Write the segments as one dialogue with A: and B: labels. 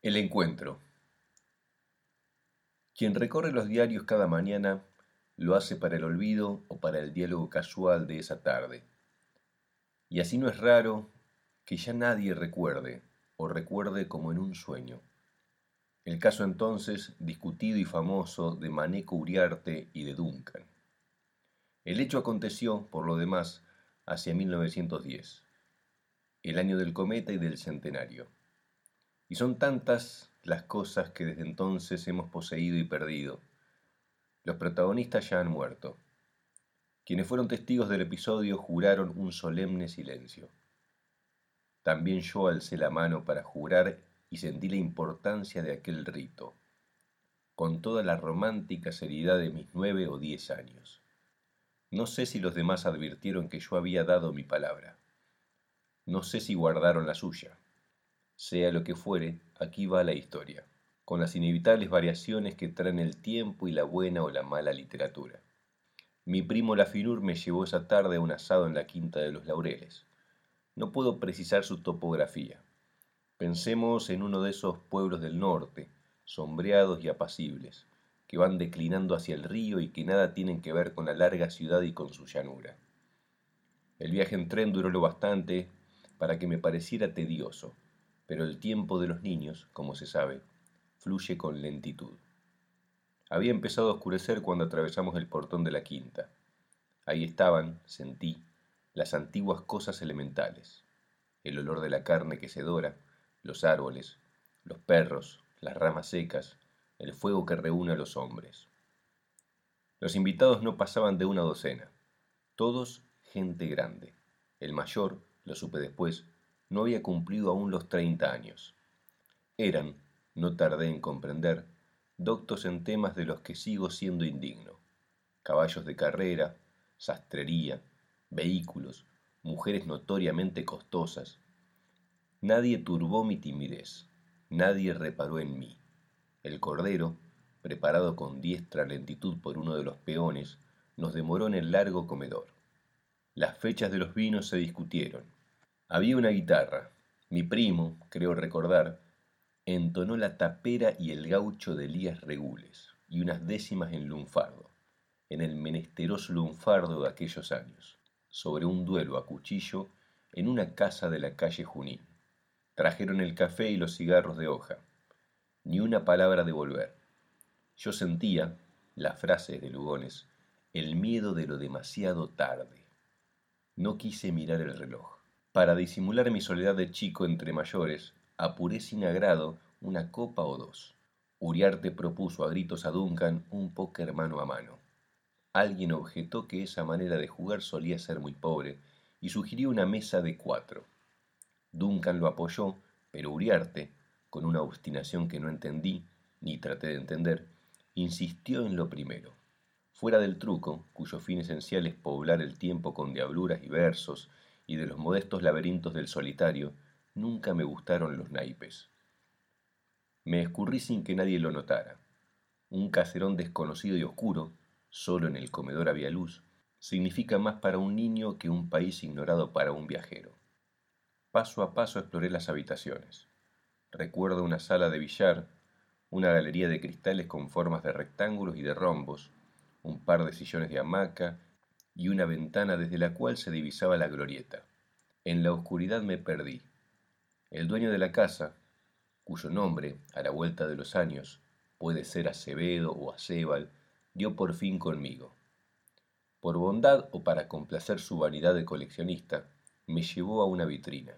A: El encuentro. Quien recorre los diarios cada mañana lo hace para el olvido o para el diálogo casual de esa tarde. Y así no es raro que ya nadie recuerde o recuerde como en un sueño. El caso entonces discutido y famoso de Maneco Uriarte y de Duncan. El hecho aconteció, por lo demás, hacia 1910, el año del cometa y del centenario. Y son tantas las cosas que desde entonces hemos poseído y perdido. Los protagonistas ya han muerto. Quienes fueron testigos del episodio juraron un solemne silencio. También yo alcé la mano para jurar y sentí la importancia de aquel rito, con toda la romántica seriedad de mis nueve o diez años. No sé si los demás advirtieron que yo había dado mi palabra. No sé si guardaron la suya. Sea lo que fuere, aquí va la historia, con las inevitables variaciones que traen el tiempo y la buena o la mala literatura. Mi primo Lafinur me llevó esa tarde a un asado en la Quinta de los Laureles. No puedo precisar su topografía. Pensemos en uno de esos pueblos del norte, sombreados y apacibles, que van declinando hacia el río y que nada tienen que ver con la larga ciudad y con su llanura. El viaje en tren duró lo bastante para que me pareciera tedioso, pero el tiempo de los niños, como se sabe, fluye con lentitud. Había empezado a oscurecer cuando atravesamos el portón de la quinta. Ahí estaban, sentí, las antiguas cosas elementales, el olor de la carne que se dora, los árboles, los perros, las ramas secas, el fuego que reúne a los hombres. Los invitados no pasaban de una docena, todos gente grande. El mayor, lo supe después, no había cumplido aún los treinta años. Eran, no tardé en comprender, doctos en temas de los que sigo siendo indigno. Caballos de carrera, sastrería, vehículos, mujeres notoriamente costosas. Nadie turbó mi timidez, nadie reparó en mí. El cordero, preparado con diestra lentitud por uno de los peones, nos demoró en el largo comedor. Las fechas de los vinos se discutieron, había una guitarra. Mi primo, creo recordar, entonó la tapera y el gaucho de Elías Regules y unas décimas en lunfardo, en el menesteroso lunfardo de aquellos años, sobre un duelo a cuchillo en una casa de la calle Junín. Trajeron el café y los cigarros de hoja. Ni una palabra de volver. Yo sentía, la frase de Lugones, el miedo de lo demasiado tarde. No quise mirar el reloj. Para disimular mi soledad de chico entre mayores, apuré sin agrado una copa o dos. Uriarte propuso a gritos a Duncan un póker mano a mano. Alguien objetó que esa manera de jugar solía ser muy pobre y sugirió una mesa de cuatro. Duncan lo apoyó, pero Uriarte, con una obstinación que no entendí, ni traté de entender, insistió en lo primero. Fuera del truco, cuyo fin esencial es poblar el tiempo con diabluras y versos, y de los modestos laberintos del solitario, nunca me gustaron los naipes. Me escurrí sin que nadie lo notara. Un caserón desconocido y oscuro, solo en el comedor había luz, significa más para un niño que un país ignorado para un viajero. Paso a paso exploré las habitaciones. Recuerdo una sala de billar, una galería de cristales con formas de rectángulos y de rombos, un par de sillones de hamaca y una ventana desde la cual se divisaba la glorieta. En la oscuridad me perdí. El dueño de la casa, cuyo nombre, a la vuelta de los años, puede ser Acevedo o Acebal, dio por fin conmigo. Por bondad o para complacer su vanidad de coleccionista, me llevó a una vitrina.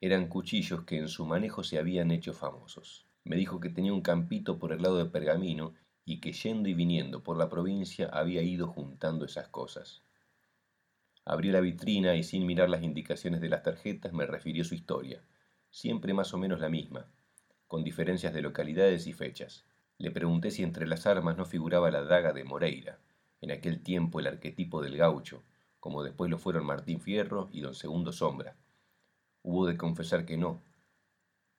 A: Eran cuchillos que en su manejo se habían hecho famosos. Me dijo que tenía un campito por el lado de Pergamino y que yendo y viniendo por la provincia había ido juntando esas cosas. Abrió la vitrina y sin mirar las indicaciones de las tarjetas me refirió su historia, siempre más o menos la misma, con diferencias de localidades y fechas. Le pregunté si entre las armas no figuraba la daga de Moreira, en aquel tiempo el arquetipo del gaucho, como después lo fueron Martín Fierro y don Segundo Sombra. Hubo de confesar que no,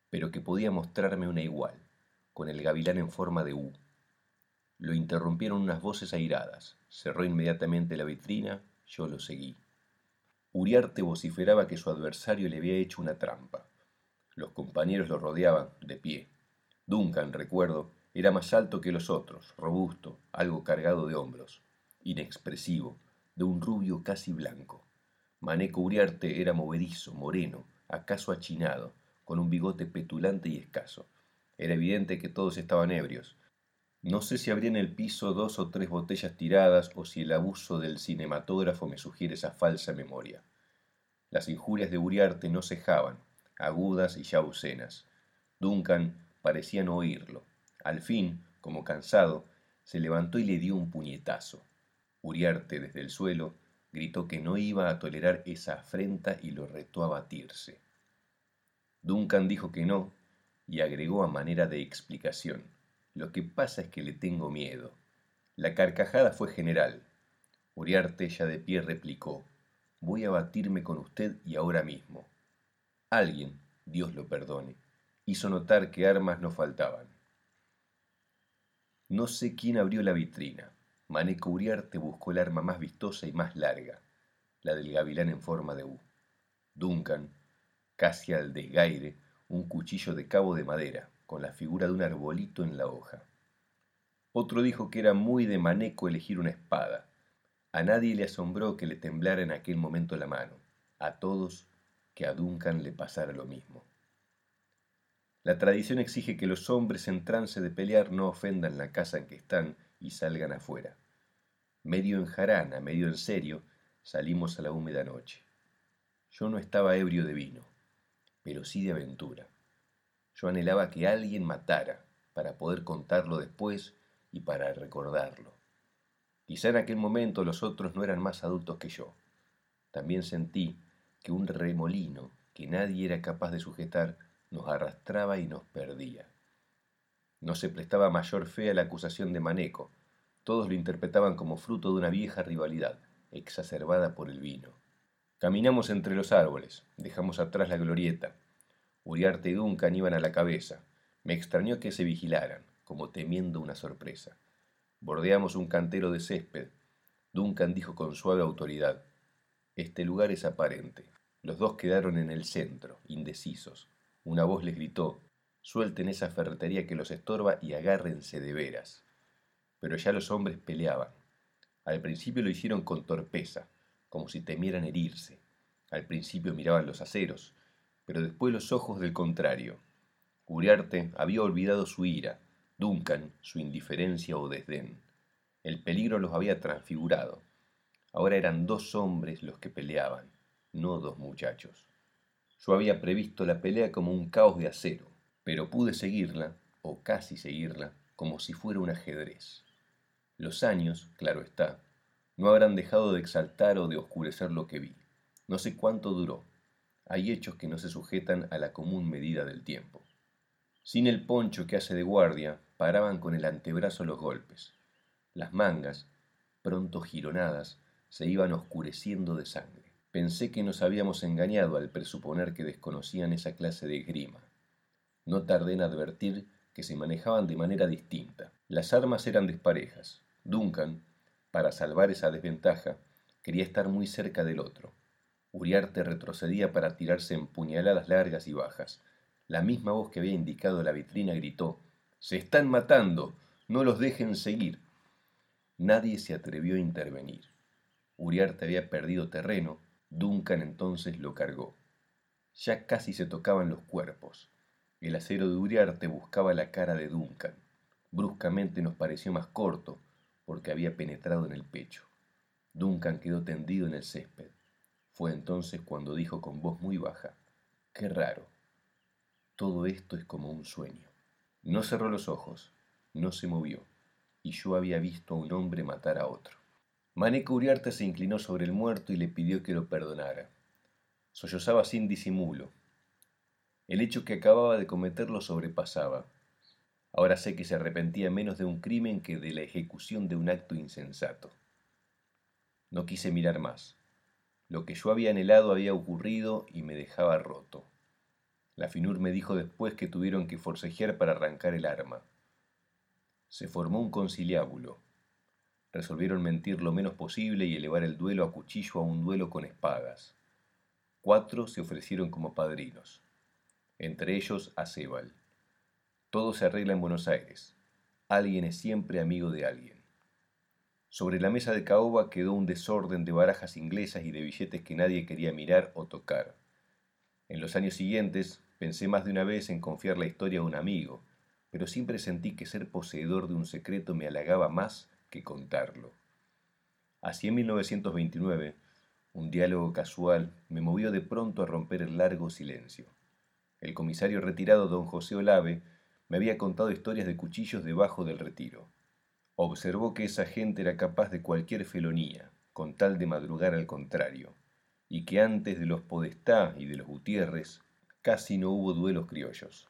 A: pero que podía mostrarme una igual, con el gavilán en forma de U. Lo interrumpieron unas voces airadas. Cerró inmediatamente la vitrina, yo lo seguí. Uriarte vociferaba que su adversario le había hecho una trampa. Los compañeros lo rodeaban, de pie. Duncan, recuerdo, era más alto que los otros, robusto, algo cargado de hombros, inexpresivo, de un rubio casi blanco. Maneco Uriarte era movedizo, moreno, acaso achinado, con un bigote petulante y escaso. Era evidente que todos estaban ebrios. No sé si habría en el piso dos o tres botellas tiradas o si el abuso del cinematógrafo me sugiere esa falsa memoria. Las injurias de Uriarte no cejaban, agudas y ya ausenas. Duncan parecía no oírlo. Al fin, como cansado, se levantó y le dio un puñetazo. Uriarte, desde el suelo, gritó que no iba a tolerar esa afrenta y lo retó a batirse. Duncan dijo que no y agregó a manera de explicación. Lo que pasa es que le tengo miedo. La carcajada fue general. Uriarte ya de pie replicó, voy a batirme con usted y ahora mismo. Alguien, Dios lo perdone, hizo notar que armas no faltaban. No sé quién abrió la vitrina. Maneco Uriarte buscó el arma más vistosa y más larga, la del gavilán en forma de U. Duncan, casi al desgaire, un cuchillo de cabo de madera, con la figura de un arbolito en la hoja. Otro dijo que era muy de maneco elegir una espada. A nadie le asombró que le temblara en aquel momento la mano, a todos que a Duncan le pasara lo mismo. La tradición exige que los hombres en trance de pelear no ofendan la casa en que están y salgan afuera. Medio en jarana, medio en serio, salimos a la húmeda noche. Yo no estaba ebrio de vino pero sí de aventura. Yo anhelaba que alguien matara para poder contarlo después y para recordarlo. Quizá en aquel momento los otros no eran más adultos que yo. También sentí que un remolino que nadie era capaz de sujetar nos arrastraba y nos perdía. No se prestaba mayor fe a la acusación de Maneco. Todos lo interpretaban como fruto de una vieja rivalidad, exacerbada por el vino. Caminamos entre los árboles, dejamos atrás la glorieta. Uriarte y Duncan iban a la cabeza. Me extrañó que se vigilaran, como temiendo una sorpresa. Bordeamos un cantero de césped. Duncan dijo con suave autoridad, Este lugar es aparente. Los dos quedaron en el centro, indecisos. Una voz les gritó, Suelten esa ferretería que los estorba y agárrense de veras. Pero ya los hombres peleaban. Al principio lo hicieron con torpeza, como si temieran herirse. Al principio miraban los aceros, pero después los ojos del contrario. Uriarte había olvidado su ira, Duncan su indiferencia o desdén. El peligro los había transfigurado. Ahora eran dos hombres los que peleaban, no dos muchachos. Yo había previsto la pelea como un caos de acero, pero pude seguirla, o casi seguirla, como si fuera un ajedrez. Los años, claro está, no habrán dejado de exaltar o de oscurecer lo que vi. No sé cuánto duró. Hay hechos que no se sujetan a la común medida del tiempo. Sin el poncho que hace de guardia, paraban con el antebrazo los golpes. Las mangas, pronto gironadas, se iban oscureciendo de sangre. Pensé que nos habíamos engañado al presuponer que desconocían esa clase de grima. No tardé en advertir que se manejaban de manera distinta. Las armas eran desparejas. Duncan, para salvar esa desventaja, quería estar muy cerca del otro. Uriarte retrocedía para tirarse en puñaladas largas y bajas. La misma voz que había indicado la vitrina gritó Se están matando. No los dejen seguir. Nadie se atrevió a intervenir. Uriarte había perdido terreno, Duncan entonces lo cargó. Ya casi se tocaban los cuerpos. El acero de Uriarte buscaba la cara de Duncan. Bruscamente nos pareció más corto, porque había penetrado en el pecho. Duncan quedó tendido en el césped. Fue entonces cuando dijo con voz muy baja, Qué raro. Todo esto es como un sueño. No cerró los ojos, no se movió, y yo había visto a un hombre matar a otro. Maneco Uriarte se inclinó sobre el muerto y le pidió que lo perdonara. Sollozaba sin disimulo. El hecho que acababa de cometer lo sobrepasaba. Ahora sé que se arrepentía menos de un crimen que de la ejecución de un acto insensato. No quise mirar más. Lo que yo había anhelado había ocurrido y me dejaba roto. La Finur me dijo después que tuvieron que forcejear para arrancar el arma. Se formó un conciliábulo. Resolvieron mentir lo menos posible y elevar el duelo a cuchillo a un duelo con espadas. Cuatro se ofrecieron como padrinos, entre ellos a Sebal. Todo se arregla en Buenos Aires. Alguien es siempre amigo de alguien. Sobre la mesa de caoba quedó un desorden de barajas inglesas y de billetes que nadie quería mirar o tocar. En los años siguientes pensé más de una vez en confiar la historia a un amigo, pero siempre sentí que ser poseedor de un secreto me halagaba más que contarlo. Así en 1929, un diálogo casual me movió de pronto a romper el largo silencio. El comisario retirado don José Olave me había contado historias de cuchillos debajo del retiro. Observó que esa gente era capaz de cualquier felonía, con tal de madrugar al contrario, y que antes de los Podestá y de los Gutiérrez casi no hubo duelos criollos.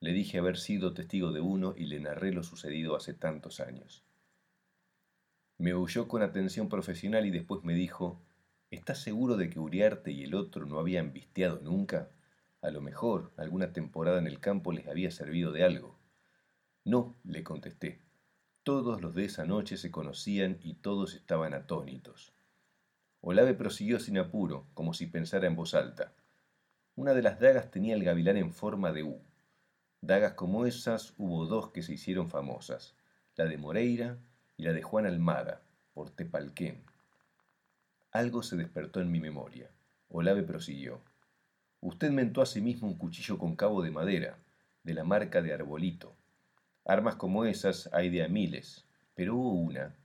A: Le dije haber sido testigo de uno y le narré lo sucedido hace tantos años. Me oyó con atención profesional y después me dijo, ¿Estás seguro de que Uriarte y el otro no habían visteado nunca? A lo mejor alguna temporada en el campo les había servido de algo. No, le contesté. Todos los de esa noche se conocían y todos estaban atónitos. Olave prosiguió sin apuro, como si pensara en voz alta. Una de las dagas tenía el gavilán en forma de U. Dagas como esas hubo dos que se hicieron famosas, la de Moreira y la de Juan Almada, por Tepalquén. Algo se despertó en mi memoria. Olave prosiguió. Usted mentó a sí mismo un cuchillo con cabo de madera, de la marca de Arbolito. Armas como esas hay de a miles, pero hubo una.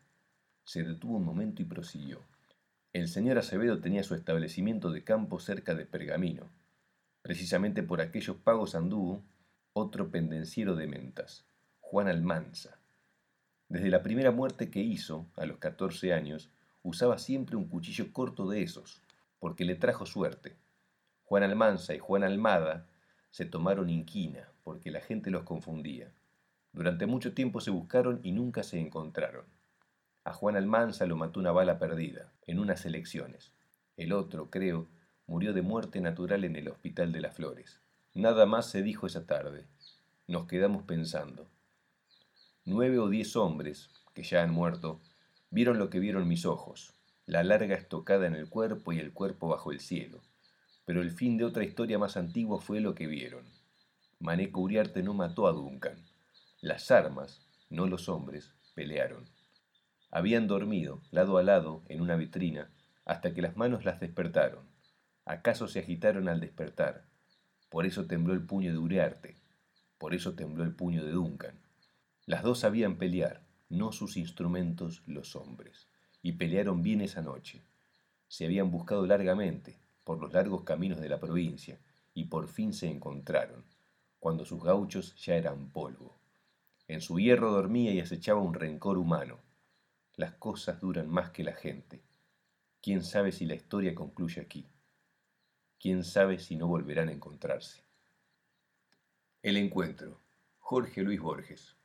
A: Se detuvo un momento y prosiguió. El señor Acevedo tenía su establecimiento de campo cerca de Pergamino. Precisamente por aquellos pagos anduvo otro pendenciero de mentas, Juan Almanza. Desde la primera muerte que hizo, a los catorce años, usaba siempre un cuchillo corto de esos, porque le trajo suerte. Juan Almanza y Juan Almada se tomaron inquina porque la gente los confundía. Durante mucho tiempo se buscaron y nunca se encontraron. A Juan Almanza lo mató una bala perdida, en unas elecciones. El otro, creo, murió de muerte natural en el Hospital de las Flores. Nada más se dijo esa tarde. Nos quedamos pensando. Nueve o diez hombres, que ya han muerto, vieron lo que vieron mis ojos, la larga estocada en el cuerpo y el cuerpo bajo el cielo pero el fin de otra historia más antigua fue lo que vieron. Maneco Uriarte no mató a Duncan. Las armas, no los hombres, pelearon. Habían dormido, lado a lado, en una vitrina, hasta que las manos las despertaron. ¿Acaso se agitaron al despertar? Por eso tembló el puño de Uriarte. Por eso tembló el puño de Duncan. Las dos sabían pelear, no sus instrumentos los hombres. Y pelearon bien esa noche. Se habían buscado largamente, por los largos caminos de la provincia y por fin se encontraron, cuando sus gauchos ya eran polvo. En su hierro dormía y acechaba un rencor humano. Las cosas duran más que la gente. ¿Quién sabe si la historia concluye aquí? ¿Quién sabe si no volverán a encontrarse? El encuentro. Jorge Luis Borges.